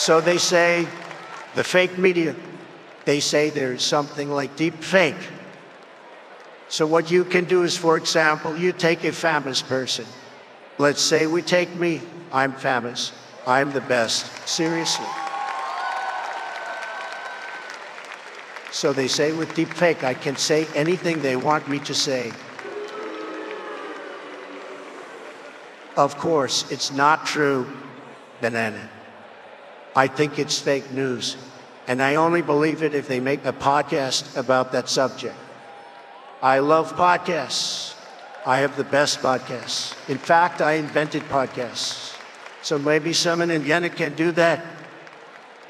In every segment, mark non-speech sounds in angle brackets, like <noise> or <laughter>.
So they say the fake media, they say there's something like deep fake. So what you can do is, for example, you take a famous person. Let's say we take me. I'm famous. I'm the best. Seriously. So they say with deep fake, I can say anything they want me to say. Of course, it's not true, banana. I think it's fake news. And I only believe it if they make a podcast about that subject. I love podcasts. I have the best podcasts. In fact, I invented podcasts. So maybe someone in Vienna can do that.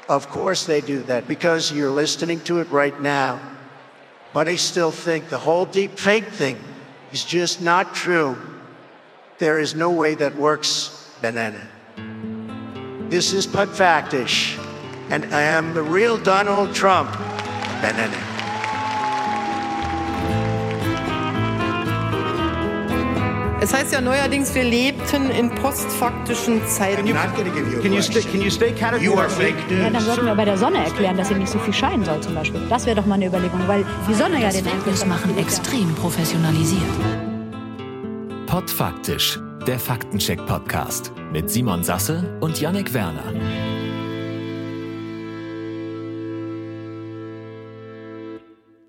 Of course they do that because you're listening to it right now. But I still think the whole deep fake thing is just not true. There is no way that works, banana. This is Putfactish, and I am the real Donald Trump, banana. Es heißt ja neuerdings, wir lebten in postfaktischen Zeiten. Can you stay, can you stay You are fake Ja, dann news. sollten wir bei der Sonne erklären, dass sie nicht so viel scheinen soll zum Beispiel. Das wäre doch mal eine Überlegung, weil die Sonne ja den Einfluss machen extrem professionalisiert. Podfaktisch, der Faktencheck-Podcast mit Simon Sasse und Yannick Werner.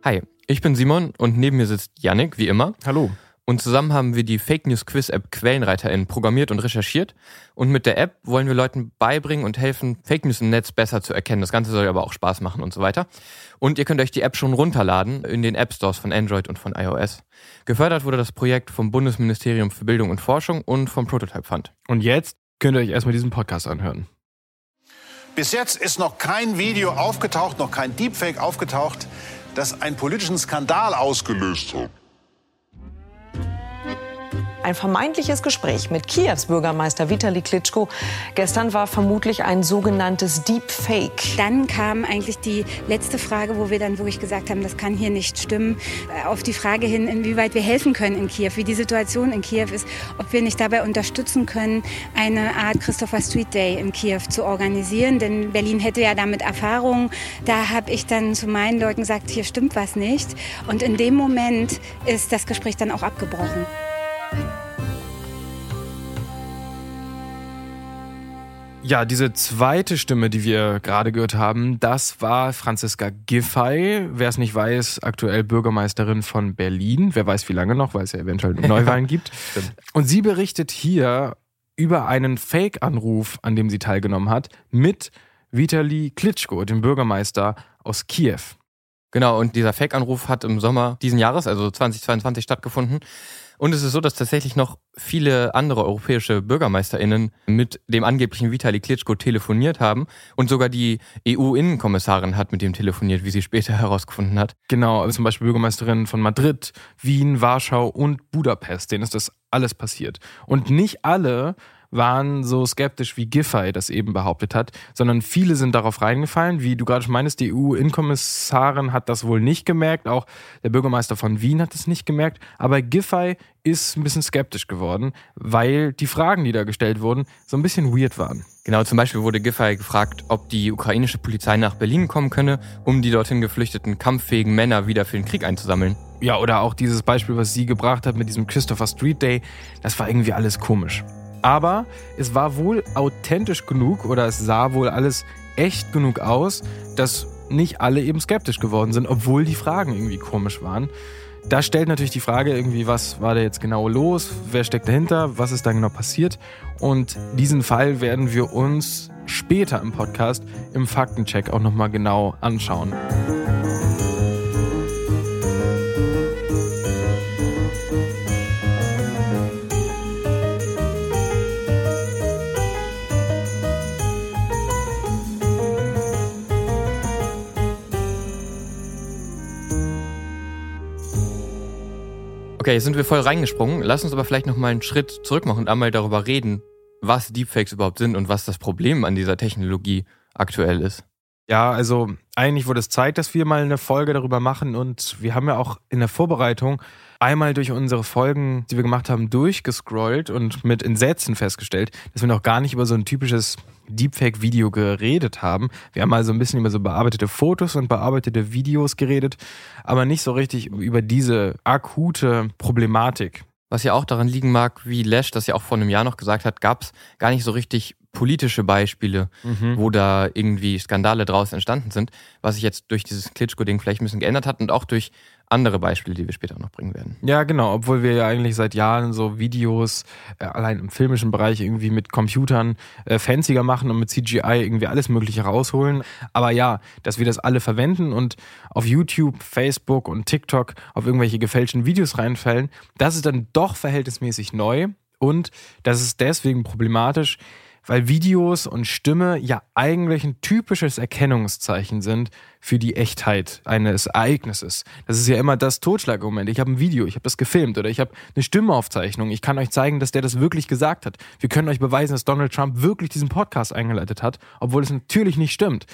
Hi, ich bin Simon und neben mir sitzt Yannick, wie immer. Hallo. Und zusammen haben wir die Fake News Quiz App QuellenreiterInnen programmiert und recherchiert. Und mit der App wollen wir Leuten beibringen und helfen, Fake News im Netz besser zu erkennen. Das Ganze soll aber auch Spaß machen und so weiter. Und ihr könnt euch die App schon runterladen in den App Stores von Android und von iOS. Gefördert wurde das Projekt vom Bundesministerium für Bildung und Forschung und vom Prototype Fund. Und jetzt könnt ihr euch erstmal diesen Podcast anhören. Bis jetzt ist noch kein Video aufgetaucht, noch kein Deepfake aufgetaucht, das einen politischen Skandal ausgelöst hat. Ein vermeintliches Gespräch mit Kiews Bürgermeister Vitali Klitschko gestern war vermutlich ein sogenanntes Deepfake. Dann kam eigentlich die letzte Frage, wo wir dann wirklich gesagt haben, das kann hier nicht stimmen, äh, auf die Frage hin, inwieweit wir helfen können in Kiew, wie die Situation in Kiew ist, ob wir nicht dabei unterstützen können, eine Art Christopher Street Day in Kiew zu organisieren. Denn Berlin hätte ja damit Erfahrung. Da habe ich dann zu meinen Leuten gesagt, hier stimmt was nicht. Und in dem Moment ist das Gespräch dann auch abgebrochen. Ja, diese zweite Stimme, die wir gerade gehört haben, das war Franziska Giffey. Wer es nicht weiß, aktuell Bürgermeisterin von Berlin. Wer weiß wie lange noch, weil es ja eventuell <laughs> Neuwahlen gibt. Und sie berichtet hier über einen Fake-Anruf, an dem sie teilgenommen hat, mit Vitali Klitschko, dem Bürgermeister aus Kiew. Genau, und dieser Fake-Anruf hat im Sommer diesen Jahres, also 2022, stattgefunden. Und es ist so, dass tatsächlich noch viele andere europäische BürgermeisterInnen mit dem angeblichen Vitali Klitschko telefoniert haben. Und sogar die EU-Innenkommissarin hat mit dem telefoniert, wie sie später <laughs> herausgefunden hat. Genau, also zum Beispiel Bürgermeisterinnen von Madrid, Wien, Warschau und Budapest, denen ist das alles passiert. Und nicht alle waren so skeptisch, wie Giffey das eben behauptet hat, sondern viele sind darauf reingefallen. Wie du gerade schon meinst, die EU-Innenkommissarin hat das wohl nicht gemerkt, auch der Bürgermeister von Wien hat es nicht gemerkt, aber Giffey ist ein bisschen skeptisch geworden, weil die Fragen, die da gestellt wurden, so ein bisschen weird waren. Genau, zum Beispiel wurde Giffey gefragt, ob die ukrainische Polizei nach Berlin kommen könne, um die dorthin geflüchteten kampffähigen Männer wieder für den Krieg einzusammeln. Ja, oder auch dieses Beispiel, was sie gebracht hat mit diesem Christopher Street Day, das war irgendwie alles komisch. Aber es war wohl authentisch genug oder es sah wohl alles echt genug aus, dass nicht alle eben skeptisch geworden sind, obwohl die Fragen irgendwie komisch waren. Da stellt natürlich die Frage irgendwie, was war da jetzt genau los? Wer steckt dahinter? Was ist da genau passiert? Und diesen Fall werden wir uns später im Podcast im Faktencheck auch nochmal genau anschauen. Okay, jetzt sind wir voll reingesprungen. Lass uns aber vielleicht noch mal einen Schritt zurück machen und einmal darüber reden, was Deepfakes überhaupt sind und was das Problem an dieser Technologie aktuell ist. Ja, also eigentlich wurde es Zeit, dass wir mal eine Folge darüber machen und wir haben ja auch in der Vorbereitung einmal durch unsere Folgen, die wir gemacht haben, durchgescrollt und mit Entsetzen festgestellt, dass wir noch gar nicht über so ein typisches Deepfake-Video geredet haben. Wir haben mal so ein bisschen über so bearbeitete Fotos und bearbeitete Videos geredet, aber nicht so richtig über diese akute Problematik. Was ja auch daran liegen mag, wie Lesch das ja auch vor einem Jahr noch gesagt hat, gab es gar nicht so richtig politische Beispiele, mhm. wo da irgendwie Skandale draus entstanden sind, was sich jetzt durch dieses Klitschko-Ding vielleicht ein bisschen geändert hat und auch durch andere Beispiele, die wir später noch bringen werden. Ja, genau, obwohl wir ja eigentlich seit Jahren so Videos äh, allein im filmischen Bereich irgendwie mit Computern äh, fancier machen und mit CGI irgendwie alles Mögliche rausholen. Aber ja, dass wir das alle verwenden und auf YouTube, Facebook und TikTok auf irgendwelche gefälschten Videos reinfallen, das ist dann doch verhältnismäßig neu und das ist deswegen problematisch, weil Videos und Stimme ja eigentlich ein typisches Erkennungszeichen sind für die Echtheit eines Ereignisses. Das ist ja immer das Totschlagmoment. Ich habe ein Video, ich habe das gefilmt oder ich habe eine Stimmeaufzeichnung. Ich kann euch zeigen, dass der das wirklich gesagt hat. Wir können euch beweisen, dass Donald Trump wirklich diesen Podcast eingeleitet hat, obwohl es natürlich nicht stimmt.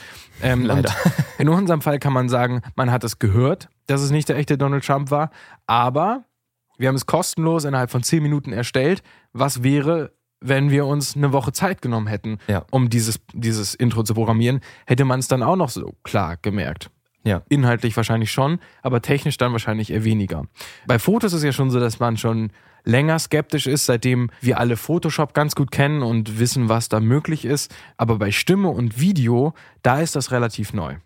Ähm, Leider. <laughs> In unserem Fall kann man sagen, man hat es gehört, dass es nicht der echte Donald Trump war, aber wir haben es kostenlos innerhalb von zehn Minuten erstellt. Was wäre, wenn wir uns eine Woche Zeit genommen hätten, ja. um dieses, dieses Intro zu programmieren, hätte man es dann auch noch so klar gemerkt. Ja. Inhaltlich wahrscheinlich schon, aber technisch dann wahrscheinlich eher weniger. Bei Fotos ist es ja schon so, dass man schon länger skeptisch ist, seitdem wir alle Photoshop ganz gut kennen und wissen, was da möglich ist. Aber bei Stimme und Video, da ist das relativ neu.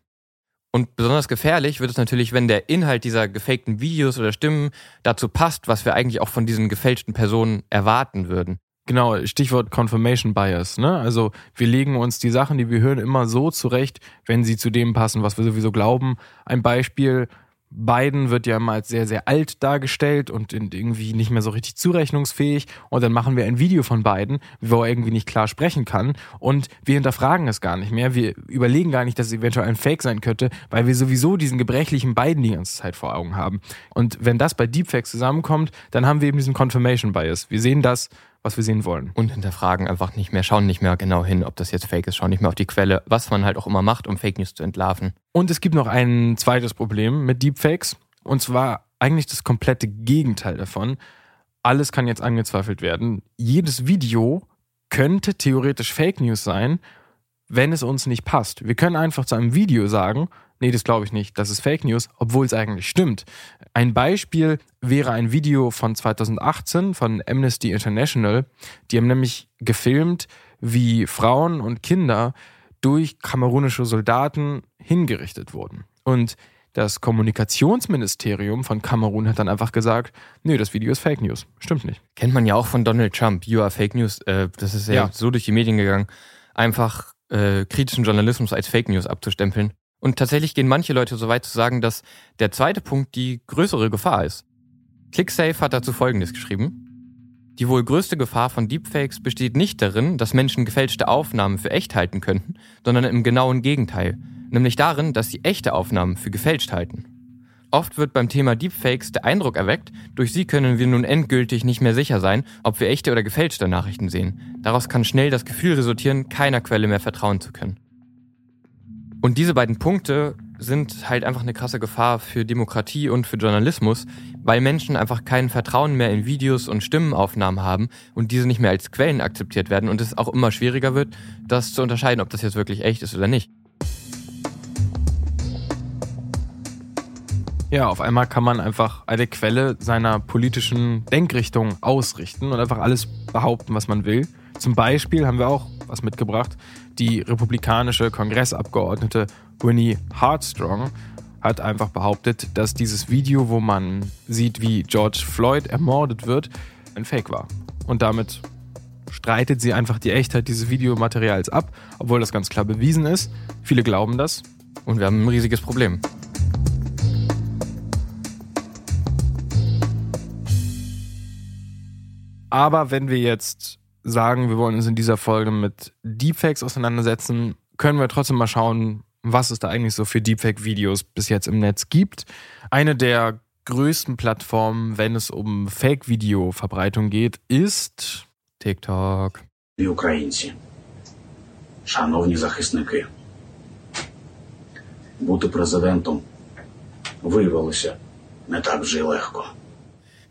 Und besonders gefährlich wird es natürlich, wenn der Inhalt dieser gefakten Videos oder Stimmen dazu passt, was wir eigentlich auch von diesen gefälschten Personen erwarten würden. Genau, Stichwort Confirmation Bias. Ne? Also wir legen uns die Sachen, die wir hören, immer so zurecht, wenn sie zu dem passen, was wir sowieso glauben. Ein Beispiel, Biden wird ja immer als sehr, sehr alt dargestellt und irgendwie nicht mehr so richtig zurechnungsfähig. Und dann machen wir ein Video von Biden, wo er irgendwie nicht klar sprechen kann. Und wir hinterfragen es gar nicht mehr. Wir überlegen gar nicht, dass es eventuell ein Fake sein könnte, weil wir sowieso diesen gebrechlichen Biden die ganze Zeit vor Augen haben. Und wenn das bei Deepfakes zusammenkommt, dann haben wir eben diesen Confirmation Bias. Wir sehen das, was wir sehen wollen. Und hinterfragen einfach nicht mehr, schauen nicht mehr genau hin, ob das jetzt Fake ist, schauen nicht mehr auf die Quelle, was man halt auch immer macht, um Fake News zu entlarven. Und es gibt noch ein zweites Problem mit Deepfakes, und zwar eigentlich das komplette Gegenteil davon. Alles kann jetzt angezweifelt werden. Jedes Video könnte theoretisch Fake News sein, wenn es uns nicht passt. Wir können einfach zu einem Video sagen, nee, das glaube ich nicht, das ist Fake News, obwohl es eigentlich stimmt. Ein Beispiel wäre ein Video von 2018 von Amnesty International. Die haben nämlich gefilmt, wie Frauen und Kinder durch kamerunische Soldaten hingerichtet wurden. Und das Kommunikationsministerium von Kamerun hat dann einfach gesagt, nee, das Video ist Fake News. Stimmt nicht. Kennt man ja auch von Donald Trump, You are Fake News. Äh, das ist ja, ja, so durch die Medien gegangen, einfach äh, kritischen Journalismus als Fake News abzustempeln. Und tatsächlich gehen manche Leute so weit zu sagen, dass der zweite Punkt die größere Gefahr ist. ClickSafe hat dazu Folgendes geschrieben. Die wohl größte Gefahr von Deepfakes besteht nicht darin, dass Menschen gefälschte Aufnahmen für echt halten könnten, sondern im genauen Gegenteil, nämlich darin, dass sie echte Aufnahmen für gefälscht halten. Oft wird beim Thema Deepfakes der Eindruck erweckt, durch sie können wir nun endgültig nicht mehr sicher sein, ob wir echte oder gefälschte Nachrichten sehen. Daraus kann schnell das Gefühl resultieren, keiner Quelle mehr vertrauen zu können. Und diese beiden Punkte sind halt einfach eine krasse Gefahr für Demokratie und für Journalismus, weil Menschen einfach kein Vertrauen mehr in Videos und Stimmenaufnahmen haben und diese nicht mehr als Quellen akzeptiert werden und es auch immer schwieriger wird, das zu unterscheiden, ob das jetzt wirklich echt ist oder nicht. Ja, auf einmal kann man einfach eine Quelle seiner politischen Denkrichtung ausrichten und einfach alles behaupten, was man will. Zum Beispiel haben wir auch was mitgebracht. Die republikanische Kongressabgeordnete Winnie Hartstrong hat einfach behauptet, dass dieses Video, wo man sieht, wie George Floyd ermordet wird, ein Fake war. Und damit streitet sie einfach die Echtheit dieses Videomaterials ab, obwohl das ganz klar bewiesen ist. Viele glauben das. Und wir haben ein riesiges Problem. Aber wenn wir jetzt sagen, wir wollen uns in dieser Folge mit Deepfakes auseinandersetzen, können wir trotzdem mal schauen, was es da eigentlich so für Deepfake-Videos bis jetzt im Netz gibt. Eine der größten Plattformen, wenn es um Fake-Video-Verbreitung geht, ist TikTok. І українці, шановні захисники, бути президентом виявилося не так вже й легко.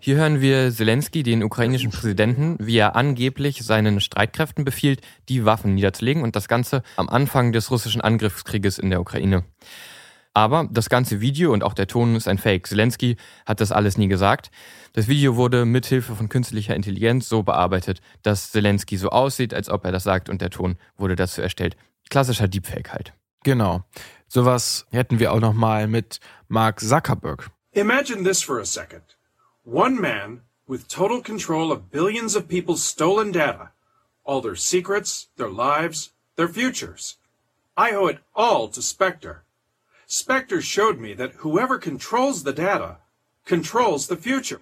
Hier hören wir Zelensky, den ukrainischen Präsidenten, wie er angeblich seinen Streitkräften befiehlt, die Waffen niederzulegen und das Ganze am Anfang des russischen Angriffskrieges in der Ukraine. Aber das ganze Video und auch der Ton ist ein Fake. Zelensky hat das alles nie gesagt. Das Video wurde mithilfe von künstlicher Intelligenz so bearbeitet, dass Zelensky so aussieht, als ob er das sagt und der Ton wurde dazu erstellt. Klassischer Deepfake halt. Genau. Sowas hätten wir auch noch mal mit Mark Zuckerberg. Imagine this for a second. One man with total control of billions of people's stolen data, all their secrets, their lives, their futures. I owe it all to Spectre. Spectre showed me that whoever controls the data controls the future.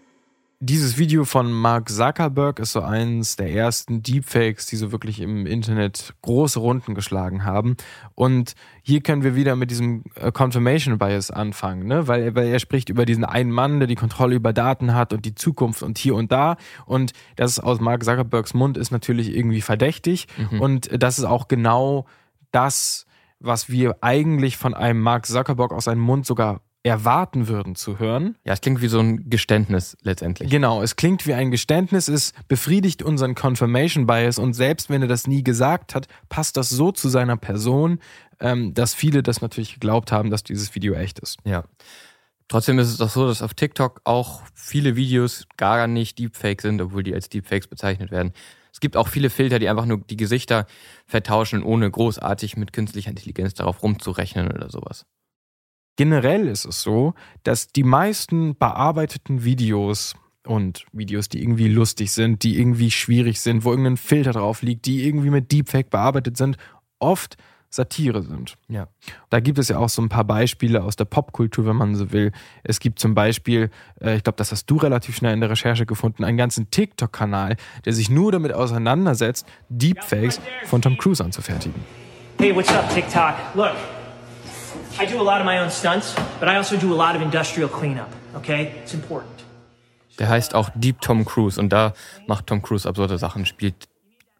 Dieses Video von Mark Zuckerberg ist so eins der ersten Deepfakes, die so wirklich im Internet große Runden geschlagen haben. Und hier können wir wieder mit diesem äh, Confirmation Bias anfangen, ne? weil, weil er spricht über diesen einen Mann, der die Kontrolle über Daten hat und die Zukunft und hier und da. Und das aus Mark Zuckerbergs Mund ist natürlich irgendwie verdächtig. Mhm. Und das ist auch genau das, was wir eigentlich von einem Mark Zuckerberg aus seinem Mund sogar erwarten würden zu hören. Ja, es klingt wie so ein Geständnis letztendlich. Genau, es klingt wie ein Geständnis, es befriedigt unseren Confirmation Bias und selbst wenn er das nie gesagt hat, passt das so zu seiner Person, ähm, dass viele das natürlich geglaubt haben, dass dieses Video echt ist. Ja. Trotzdem ist es doch so, dass auf TikTok auch viele Videos gar nicht Deepfake sind, obwohl die als Deepfakes bezeichnet werden. Es gibt auch viele Filter, die einfach nur die Gesichter vertauschen, ohne großartig mit künstlicher Intelligenz darauf rumzurechnen oder sowas. Generell ist es so, dass die meisten bearbeiteten Videos und Videos, die irgendwie lustig sind, die irgendwie schwierig sind, wo irgendein Filter drauf liegt, die irgendwie mit Deepfake bearbeitet sind, oft Satire sind. Ja. Da gibt es ja auch so ein paar Beispiele aus der Popkultur, wenn man so will. Es gibt zum Beispiel, äh, ich glaube, das hast du relativ schnell in der Recherche gefunden, einen ganzen TikTok-Kanal, der sich nur damit auseinandersetzt, Deepfakes von Tom Cruise anzufertigen. Hey, what's up, TikTok? Look, I do a lot of my own stunts, but I also do a lot of industrial cleanup, okay? It's important. Der heißt auch Deep Tom Cruise und da macht Tom Cruise absurde Sachen, spielt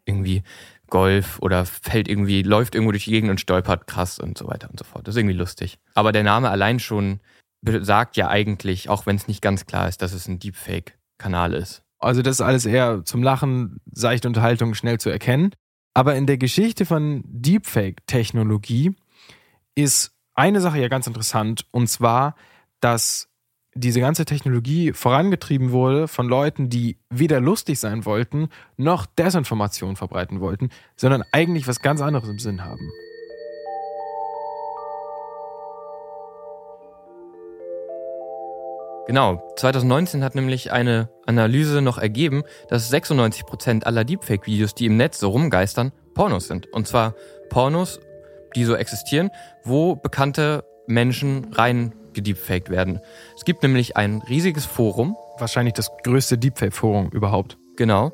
irgendwie Golf oder fällt irgendwie, läuft irgendwo durch die Gegend und stolpert krass und so weiter und so fort. Das ist irgendwie lustig. Aber der Name allein schon sagt ja eigentlich, auch wenn es nicht ganz klar ist, dass es ein Deepfake-Kanal ist. Also das ist alles eher zum Lachen, seichte Unterhaltung schnell zu erkennen. Aber in der Geschichte von Deepfake-Technologie ist eine Sache ja ganz interessant, und zwar, dass diese ganze Technologie vorangetrieben wurde von Leuten, die weder lustig sein wollten, noch Desinformation verbreiten wollten, sondern eigentlich was ganz anderes im Sinn haben. Genau, 2019 hat nämlich eine Analyse noch ergeben, dass 96 Prozent aller Deepfake-Videos, die im Netz so rumgeistern, Pornos sind. Und zwar Pornos die so existieren, wo bekannte Menschen rein gedeepfaked werden. Es gibt nämlich ein riesiges Forum. Wahrscheinlich das größte Deepfake-Forum überhaupt. Genau,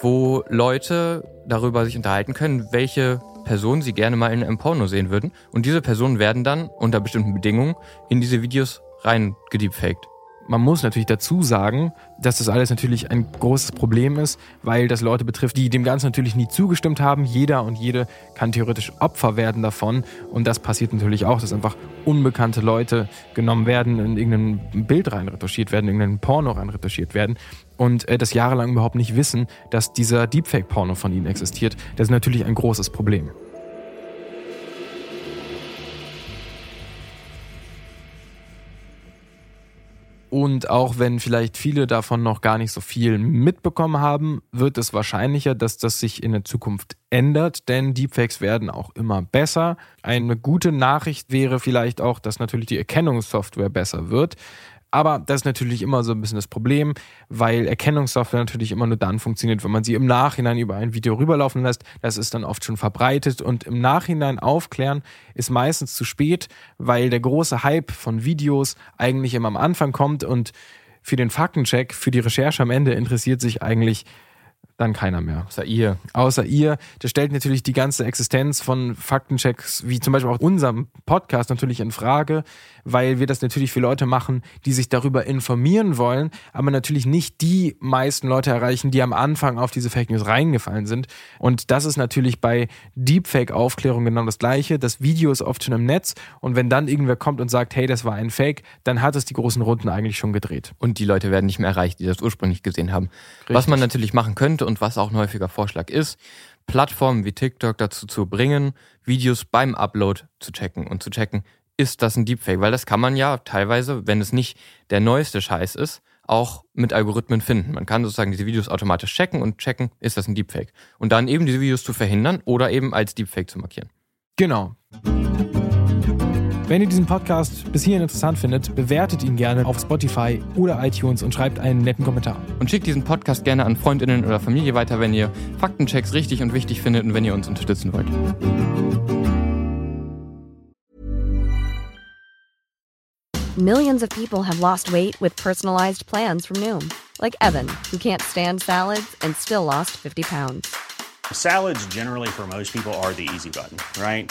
wo Leute darüber sich unterhalten können, welche Personen sie gerne mal in einem Porno sehen würden. Und diese Personen werden dann unter bestimmten Bedingungen in diese Videos rein gedeepfaked. Man muss natürlich dazu sagen, dass das alles natürlich ein großes Problem ist, weil das Leute betrifft, die dem Ganzen natürlich nie zugestimmt haben. Jeder und jede kann theoretisch Opfer werden davon. Und das passiert natürlich auch, dass einfach unbekannte Leute genommen werden, in irgendein Bild reinretuschiert werden, in irgendein Porno reinretuschiert werden und äh, das jahrelang überhaupt nicht wissen, dass dieser Deepfake-Porno von ihnen existiert. Das ist natürlich ein großes Problem. Und auch wenn vielleicht viele davon noch gar nicht so viel mitbekommen haben, wird es wahrscheinlicher, dass das sich in der Zukunft ändert, denn Deepfakes werden auch immer besser. Eine gute Nachricht wäre vielleicht auch, dass natürlich die Erkennungssoftware besser wird. Aber das ist natürlich immer so ein bisschen das Problem, weil Erkennungssoftware natürlich immer nur dann funktioniert, wenn man sie im Nachhinein über ein Video rüberlaufen lässt. Das ist dann oft schon verbreitet und im Nachhinein aufklären ist meistens zu spät, weil der große Hype von Videos eigentlich immer am Anfang kommt und für den Faktencheck, für die Recherche am Ende interessiert sich eigentlich dann keiner mehr. Außer ihr. Außer ihr. Das stellt natürlich die ganze Existenz von Faktenchecks, wie zum Beispiel auch unserem Podcast, natürlich in Frage, weil wir das natürlich für Leute machen, die sich darüber informieren wollen, aber natürlich nicht die meisten Leute erreichen, die am Anfang auf diese Fake News reingefallen sind. Und das ist natürlich bei Deepfake-Aufklärung genau das Gleiche. Das Video ist oft schon im Netz und wenn dann irgendwer kommt und sagt, hey, das war ein Fake, dann hat es die großen Runden eigentlich schon gedreht. Und die Leute werden nicht mehr erreicht, die das ursprünglich gesehen haben. Richtig. Was man natürlich machen könnte und was auch ein häufiger Vorschlag ist, Plattformen wie TikTok dazu zu bringen, Videos beim Upload zu checken und zu checken, ist das ein Deepfake? Weil das kann man ja teilweise, wenn es nicht der neueste Scheiß ist, auch mit Algorithmen finden. Man kann sozusagen diese Videos automatisch checken und checken, ist das ein Deepfake? Und dann eben diese Videos zu verhindern oder eben als Deepfake zu markieren. Genau. Wenn ihr diesen Podcast bis hierhin interessant findet, bewertet ihn gerne auf Spotify oder iTunes und schreibt einen netten Kommentar. Und schickt diesen Podcast gerne an Freundinnen oder Familie weiter, wenn ihr Faktenchecks richtig und wichtig findet und wenn ihr uns unterstützen wollt. Millions of people have lost weight with personalized plans from Noom, like Evan, who can't stand salads and still lost 50 pounds. Salads generally for most people are the easy button, right?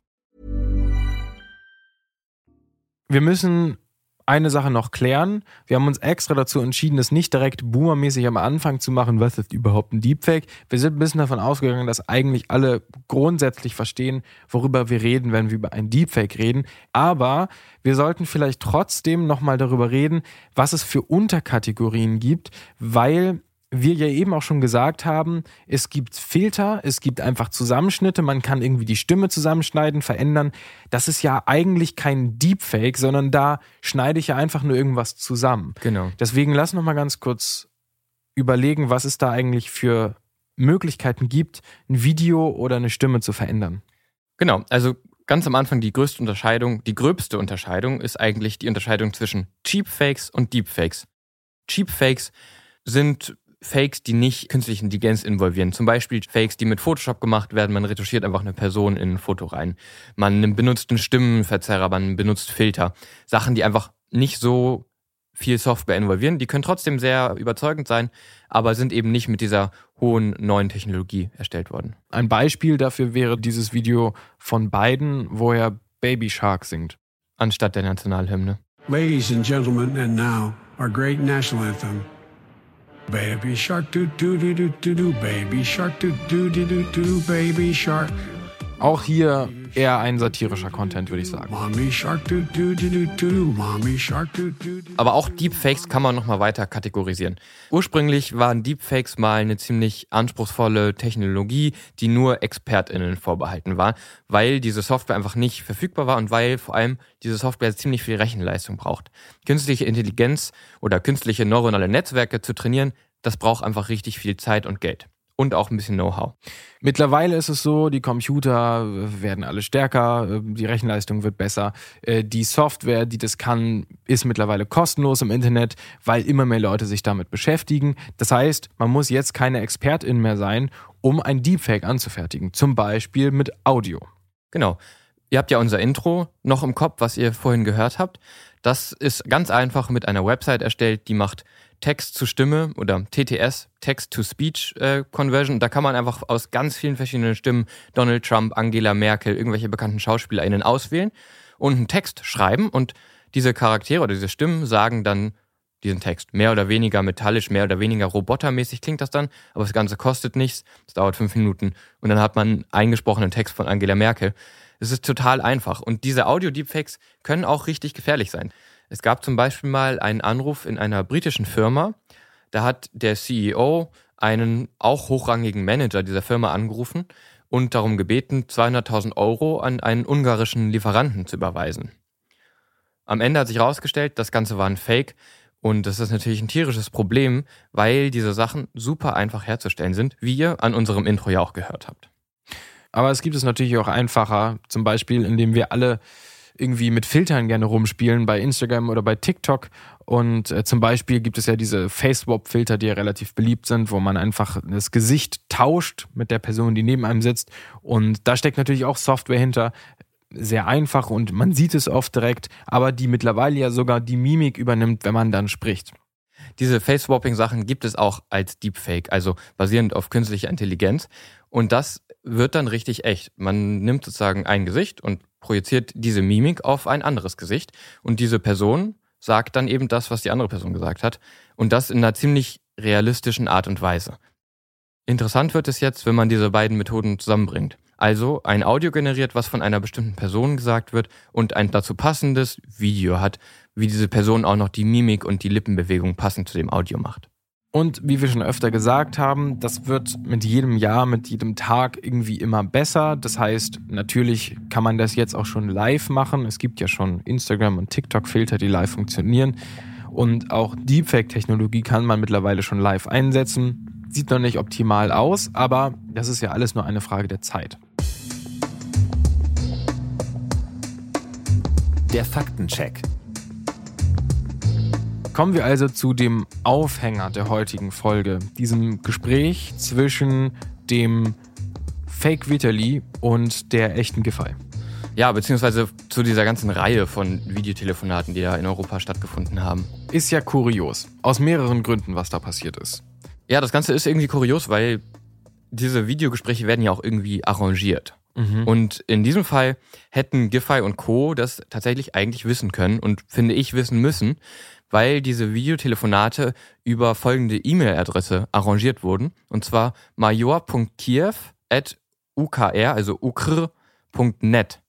Wir müssen eine Sache noch klären. Wir haben uns extra dazu entschieden, es nicht direkt boomermäßig am Anfang zu machen, was ist überhaupt ein Deepfake. Wir sind ein bisschen davon ausgegangen, dass eigentlich alle grundsätzlich verstehen, worüber wir reden, wenn wir über ein Deepfake reden. Aber wir sollten vielleicht trotzdem nochmal darüber reden, was es für Unterkategorien gibt, weil wir ja eben auch schon gesagt haben, es gibt Filter, es gibt einfach Zusammenschnitte, man kann irgendwie die Stimme zusammenschneiden, verändern. Das ist ja eigentlich kein Deepfake, sondern da schneide ich ja einfach nur irgendwas zusammen. Genau. Deswegen lass noch mal ganz kurz überlegen, was es da eigentlich für Möglichkeiten gibt, ein Video oder eine Stimme zu verändern. Genau, also ganz am Anfang die größte Unterscheidung, die gröbste Unterscheidung ist eigentlich die Unterscheidung zwischen Cheapfakes und Deepfakes. Cheapfakes sind Fakes, die nicht künstliche Intelligenz involvieren. Zum Beispiel Fakes, die mit Photoshop gemacht werden. Man retuschiert einfach eine Person in ein Foto rein. Man benutzt einen Stimmenverzerrer, man benutzt Filter. Sachen, die einfach nicht so viel Software involvieren. Die können trotzdem sehr überzeugend sein, aber sind eben nicht mit dieser hohen neuen Technologie erstellt worden. Ein Beispiel dafür wäre dieses Video von Biden, wo er Baby Shark singt. Anstatt der Nationalhymne. Ladies and gentlemen, and now our great national anthem. Baby shark do do do do do do baby shark do do do do do baby shark. Auch hier eher ein satirischer Content, würde ich sagen. Aber auch Deepfakes kann man nochmal weiter kategorisieren. Ursprünglich waren Deepfakes mal eine ziemlich anspruchsvolle Technologie, die nur ExpertInnen vorbehalten war, weil diese Software einfach nicht verfügbar war und weil vor allem diese Software ziemlich viel Rechenleistung braucht. Künstliche Intelligenz oder künstliche neuronale Netzwerke zu trainieren, das braucht einfach richtig viel Zeit und Geld und auch ein bisschen Know-how. Mittlerweile ist es so, die Computer werden alle stärker, die Rechenleistung wird besser. Äh, die Software, die das kann, ist mittlerweile kostenlos im Internet, weil immer mehr Leute sich damit beschäftigen. Das heißt, man muss jetzt keine Expertin mehr sein, um ein Deepfake anzufertigen. Zum Beispiel mit Audio. Genau. Ihr habt ja unser Intro noch im Kopf, was ihr vorhin gehört habt. Das ist ganz einfach mit einer Website erstellt, die macht Text zu Stimme oder TTS, Text-to-Speech-Conversion. Äh, da kann man einfach aus ganz vielen verschiedenen Stimmen Donald Trump, Angela Merkel, irgendwelche bekannten SchauspielerInnen auswählen und einen Text schreiben und diese Charaktere oder diese Stimmen sagen dann diesen Text. Mehr oder weniger metallisch, mehr oder weniger robotermäßig klingt das dann, aber das Ganze kostet nichts, es dauert fünf Minuten und dann hat man einen eingesprochenen Text von Angela Merkel. Es ist total einfach und diese Audio-Deepfakes können auch richtig gefährlich sein. Es gab zum Beispiel mal einen Anruf in einer britischen Firma. Da hat der CEO einen auch hochrangigen Manager dieser Firma angerufen und darum gebeten, 200.000 Euro an einen ungarischen Lieferanten zu überweisen. Am Ende hat sich herausgestellt, das Ganze war ein Fake und das ist natürlich ein tierisches Problem, weil diese Sachen super einfach herzustellen sind, wie ihr an unserem Intro ja auch gehört habt. Aber es gibt es natürlich auch einfacher, zum Beispiel, indem wir alle irgendwie mit Filtern gerne rumspielen bei Instagram oder bei TikTok. Und äh, zum Beispiel gibt es ja diese Face-Swap-Filter, die ja relativ beliebt sind, wo man einfach das Gesicht tauscht mit der Person, die neben einem sitzt. Und da steckt natürlich auch Software hinter. Sehr einfach und man sieht es oft direkt, aber die mittlerweile ja sogar die Mimik übernimmt, wenn man dann spricht. Diese Face-Swapping-Sachen gibt es auch als Deepfake, also basierend auf künstlicher Intelligenz. Und das wird dann richtig echt. Man nimmt sozusagen ein Gesicht und projiziert diese Mimik auf ein anderes Gesicht und diese Person sagt dann eben das, was die andere Person gesagt hat und das in einer ziemlich realistischen Art und Weise. Interessant wird es jetzt, wenn man diese beiden Methoden zusammenbringt. Also ein Audio generiert, was von einer bestimmten Person gesagt wird und ein dazu passendes Video hat, wie diese Person auch noch die Mimik und die Lippenbewegung passend zu dem Audio macht. Und wie wir schon öfter gesagt haben, das wird mit jedem Jahr, mit jedem Tag irgendwie immer besser. Das heißt, natürlich kann man das jetzt auch schon live machen. Es gibt ja schon Instagram- und TikTok-Filter, die live funktionieren. Und auch Deepfake-Technologie kann man mittlerweile schon live einsetzen. Sieht noch nicht optimal aus, aber das ist ja alles nur eine Frage der Zeit. Der Faktencheck. Kommen wir also zu dem Aufhänger der heutigen Folge, diesem Gespräch zwischen dem Fake Vitali und der echten Giffey. Ja, beziehungsweise zu dieser ganzen Reihe von Videotelefonaten, die da in Europa stattgefunden haben. Ist ja kurios. Aus mehreren Gründen, was da passiert ist. Ja, das Ganze ist irgendwie kurios, weil diese Videogespräche werden ja auch irgendwie arrangiert. Mhm. Und in diesem Fall hätten Giffey und Co. das tatsächlich eigentlich wissen können und finde ich wissen müssen, weil diese Videotelefonate über folgende E-Mail-Adresse arrangiert wurden. Und zwar major.kiev.ukr, also ukr.net.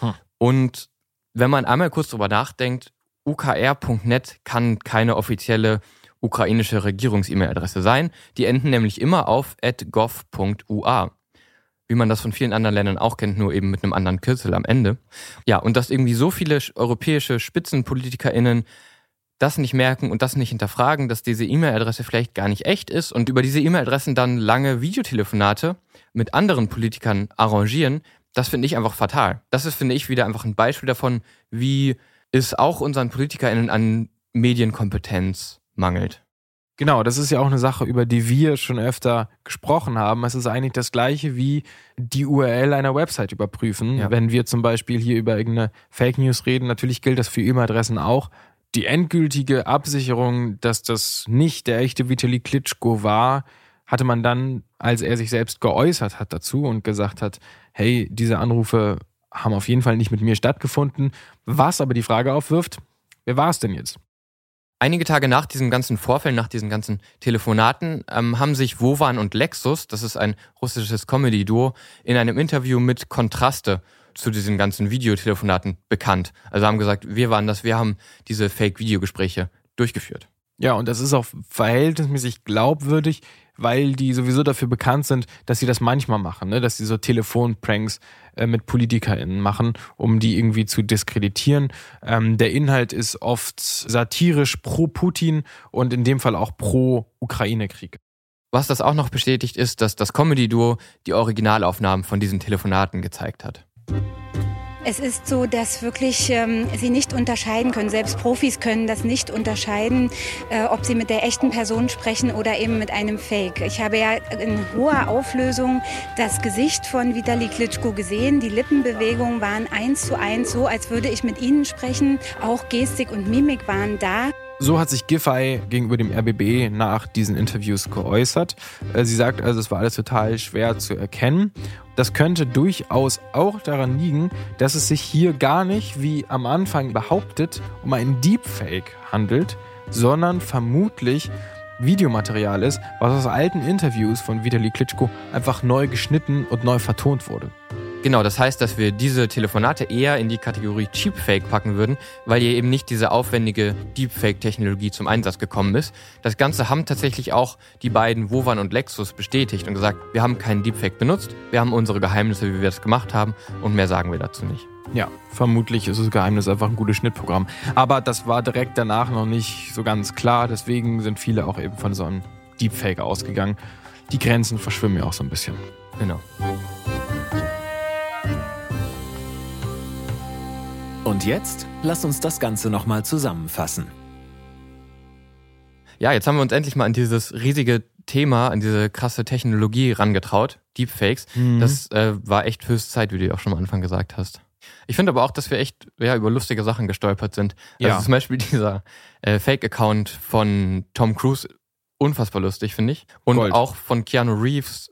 Hm. Und wenn man einmal kurz drüber nachdenkt, ukr.net kann keine offizielle ukrainische Regierungs-E-Mail-Adresse sein. Die enden nämlich immer auf gov.ua. Wie man das von vielen anderen Ländern auch kennt, nur eben mit einem anderen Kürzel am Ende. Ja, und dass irgendwie so viele europäische SpitzenpolitikerInnen das nicht merken und das nicht hinterfragen, dass diese E-Mail-Adresse vielleicht gar nicht echt ist und über diese E-Mail-Adressen dann lange Videotelefonate mit anderen Politikern arrangieren, das finde ich einfach fatal. Das ist, finde ich, wieder einfach ein Beispiel davon, wie es auch unseren PolitikerInnen an Medienkompetenz mangelt. Genau, das ist ja auch eine Sache, über die wir schon öfter gesprochen haben. Es ist eigentlich das gleiche wie die URL einer Website überprüfen. Ja. Wenn wir zum Beispiel hier über irgendeine Fake News reden, natürlich gilt das für E-Mail-Adressen auch die endgültige Absicherung, dass das nicht der echte Vitali Klitschko war, hatte man dann, als er sich selbst geäußert hat dazu und gesagt hat, hey, diese Anrufe haben auf jeden Fall nicht mit mir stattgefunden, was aber die Frage aufwirft, wer war es denn jetzt? Einige Tage nach diesem ganzen Vorfall, nach diesen ganzen Telefonaten, ähm, haben sich Wovan und Lexus, das ist ein russisches Comedy-Duo, in einem Interview mit Kontraste zu diesen ganzen Videotelefonaten bekannt. Also haben gesagt, wir waren das, wir haben diese Fake-Videogespräche durchgeführt. Ja, und das ist auch verhältnismäßig glaubwürdig, weil die sowieso dafür bekannt sind, dass sie das manchmal machen, ne? dass sie so Telefonpranks äh, mit PolitikerInnen machen, um die irgendwie zu diskreditieren. Ähm, der Inhalt ist oft satirisch pro Putin und in dem Fall auch pro Ukraine-Krieg. Was das auch noch bestätigt ist, dass das Comedy-Duo die Originalaufnahmen von diesen Telefonaten gezeigt hat. Es ist so, dass wirklich ähm, sie nicht unterscheiden können. Selbst Profis können das nicht unterscheiden, äh, ob sie mit der echten Person sprechen oder eben mit einem Fake. Ich habe ja in hoher Auflösung das Gesicht von Vitali Klitschko gesehen. Die Lippenbewegungen waren eins zu eins so, als würde ich mit ihnen sprechen. Auch Gestik und Mimik waren da. So hat sich Giffey gegenüber dem RBB nach diesen Interviews geäußert. Äh, sie sagt also, es war alles total schwer zu erkennen. Das könnte durchaus auch daran liegen, dass es sich hier gar nicht, wie am Anfang behauptet, um einen Deepfake handelt, sondern vermutlich Videomaterial ist, was aus alten Interviews von Vitali Klitschko einfach neu geschnitten und neu vertont wurde. Genau, das heißt, dass wir diese Telefonate eher in die Kategorie Cheapfake packen würden, weil hier eben nicht diese aufwendige Deepfake-Technologie zum Einsatz gekommen ist. Das Ganze haben tatsächlich auch die beiden Wovan und Lexus bestätigt und gesagt, wir haben keinen Deepfake benutzt, wir haben unsere Geheimnisse, wie wir das gemacht haben und mehr sagen wir dazu nicht. Ja, vermutlich ist das Geheimnis einfach ein gutes Schnittprogramm. Aber das war direkt danach noch nicht so ganz klar, deswegen sind viele auch eben von so einem Deepfake ausgegangen. Die Grenzen verschwimmen ja auch so ein bisschen. Genau. Und jetzt lass uns das Ganze nochmal zusammenfassen. Ja, jetzt haben wir uns endlich mal an dieses riesige Thema, an diese krasse Technologie rangetraut, Deepfakes. Mhm. Das äh, war echt höchste Zeit, wie du ja auch schon am Anfang gesagt hast. Ich finde aber auch, dass wir echt ja, über lustige Sachen gestolpert sind. Also Ja. zum Beispiel <laughs> dieser äh, Fake-Account von Tom Cruise, unfassbar lustig, finde ich. Und Gold. auch von Keanu Reeves.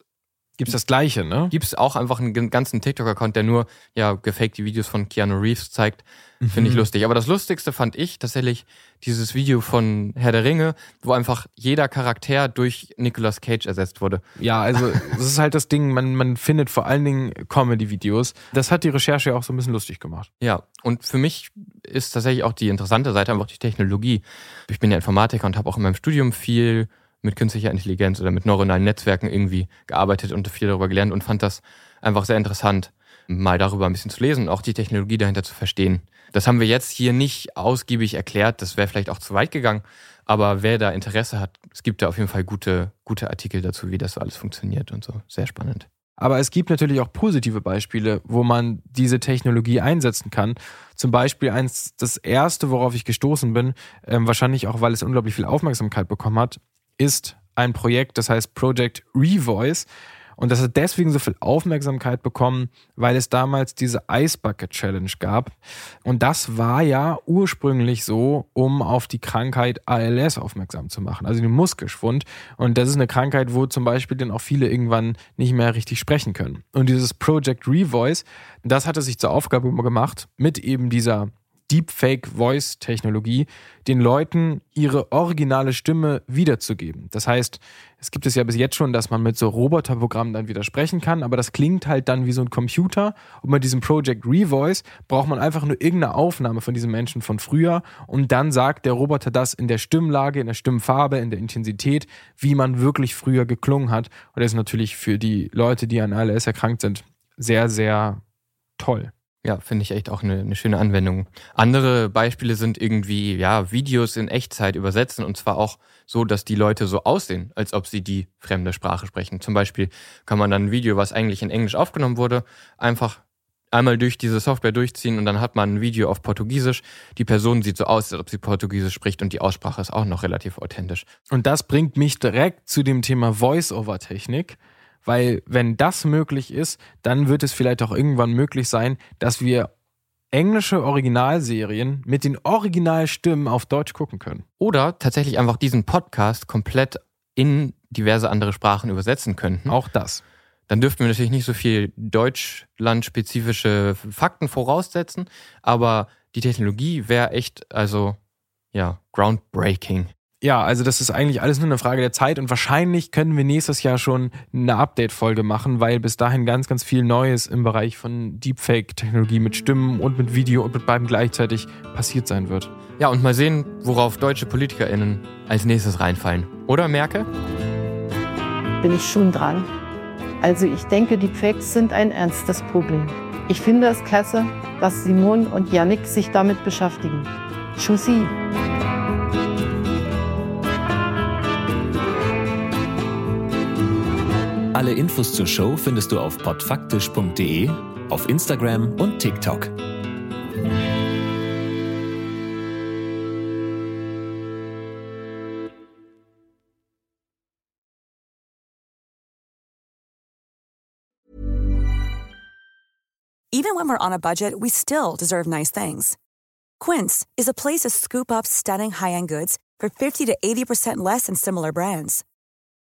Gibt's das gleiche, ne? Gibt's auch einfach einen ganzen TikTok-Account, der nur ja gefakte Videos von Keanu Reeves zeigt. Finde ich Mhm. lustig. Aber das Lustigste fand ich tatsächlich dieses Video von Herr der Ringe, wo einfach jeder Charakter durch Nicolas Cage ersetzt wurde. Ja, also <laughs> das ist halt das Ding, man, man findet vor allen Dingen Comedy-Videos. Das hat die Recherche auch so ein bisschen lustig gemacht. Ja, und für mich ist tatsächlich auch die interessante Seite einfach die Technologie. Ich bin ja Informatiker und habe auch in meinem Studium viel mit künstlicher Intelligenz oder mit neuronalen Netzwerken irgendwie gearbeitet und viel darüber gelernt und fand das einfach sehr interessant, mal darüber ein bisschen zu lesen und auch die Technologie dahinter zu verstehen. Das haben wir jetzt hier nicht ausgiebig erklärt, das wäre vielleicht auch zu weit gegangen, aber wer da Interesse hat, es gibt da auf jeden Fall gute, gute Artikel dazu, wie das so alles funktioniert und so. Sehr spannend. Aber es gibt natürlich auch positive Beispiele, wo man diese Technologie einsetzen kann. Zum Beispiel eins, das erste, worauf ich gestoßen bin, ähm, wahrscheinlich auch, weil es unglaublich viel Aufmerksamkeit bekommen hat, ist ein Projekt, das heißt Project Revoice. Und das hat deswegen so viel Aufmerksamkeit bekommen, weil es damals diese Ice Bucket Challenge gab. Und das war ja ursprünglich so, um auf die Krankheit ALS aufmerksam zu machen, also den Muskelschwund. Und das ist eine Krankheit, wo zum Beispiel dann auch viele irgendwann nicht mehr richtig sprechen können. Und dieses Project Revoice, das hatte sich zur Aufgabe gemacht, mit eben dieser Deepfake Voice Technologie den Leuten ihre originale Stimme wiederzugeben. Das heißt, es gibt es ja bis jetzt schon, dass man mit so Roboterprogrammen dann widersprechen kann, aber das klingt halt dann wie so ein Computer. Und mit diesem Project Revoice braucht man einfach nur irgendeine Aufnahme von diesem Menschen von früher und dann sagt der Roboter das in der Stimmlage, in der Stimmfarbe, in der Intensität, wie man wirklich früher geklungen hat. Und das ist natürlich für die Leute, die an ALS erkrankt sind, sehr, sehr toll. Ja, finde ich echt auch eine, eine schöne Anwendung. Andere Beispiele sind irgendwie, ja, Videos in Echtzeit übersetzen und zwar auch so, dass die Leute so aussehen, als ob sie die fremde Sprache sprechen. Zum Beispiel kann man dann ein Video, was eigentlich in Englisch aufgenommen wurde, einfach einmal durch diese Software durchziehen und dann hat man ein Video auf Portugiesisch. Die Person sieht so aus, als ob sie Portugiesisch spricht und die Aussprache ist auch noch relativ authentisch. Und das bringt mich direkt zu dem Thema Voice-Over-Technik, weil wenn das möglich ist, dann wird es vielleicht auch irgendwann möglich sein, dass wir englische Originalserien mit den Originalstimmen auf Deutsch gucken können. Oder tatsächlich einfach diesen Podcast komplett in diverse andere Sprachen übersetzen könnten. Auch das. Dann dürften wir natürlich nicht so viel deutschlandspezifische Fakten voraussetzen, aber die Technologie wäre echt, also ja, groundbreaking. Ja, also das ist eigentlich alles nur eine Frage der Zeit und wahrscheinlich können wir nächstes Jahr schon eine Update-Folge machen, weil bis dahin ganz, ganz viel Neues im Bereich von Deepfake-Technologie mit Stimmen und mit Video und mit beidem gleichzeitig passiert sein wird. Ja, und mal sehen, worauf deutsche PolitikerInnen als nächstes reinfallen. Oder, Merkel? bin ich schon dran. Also ich denke, die Facts sind ein ernstes Problem. Ich finde es klasse, dass Simon und Yannick sich damit beschäftigen. Tschüssi. Alle Infos zur Show findest du auf podfaktisch.de, auf Instagram und TikTok. Even when we're on a budget, we still deserve nice things. Quince is a place to scoop up stunning high-end goods for 50 to 80% less than similar brands.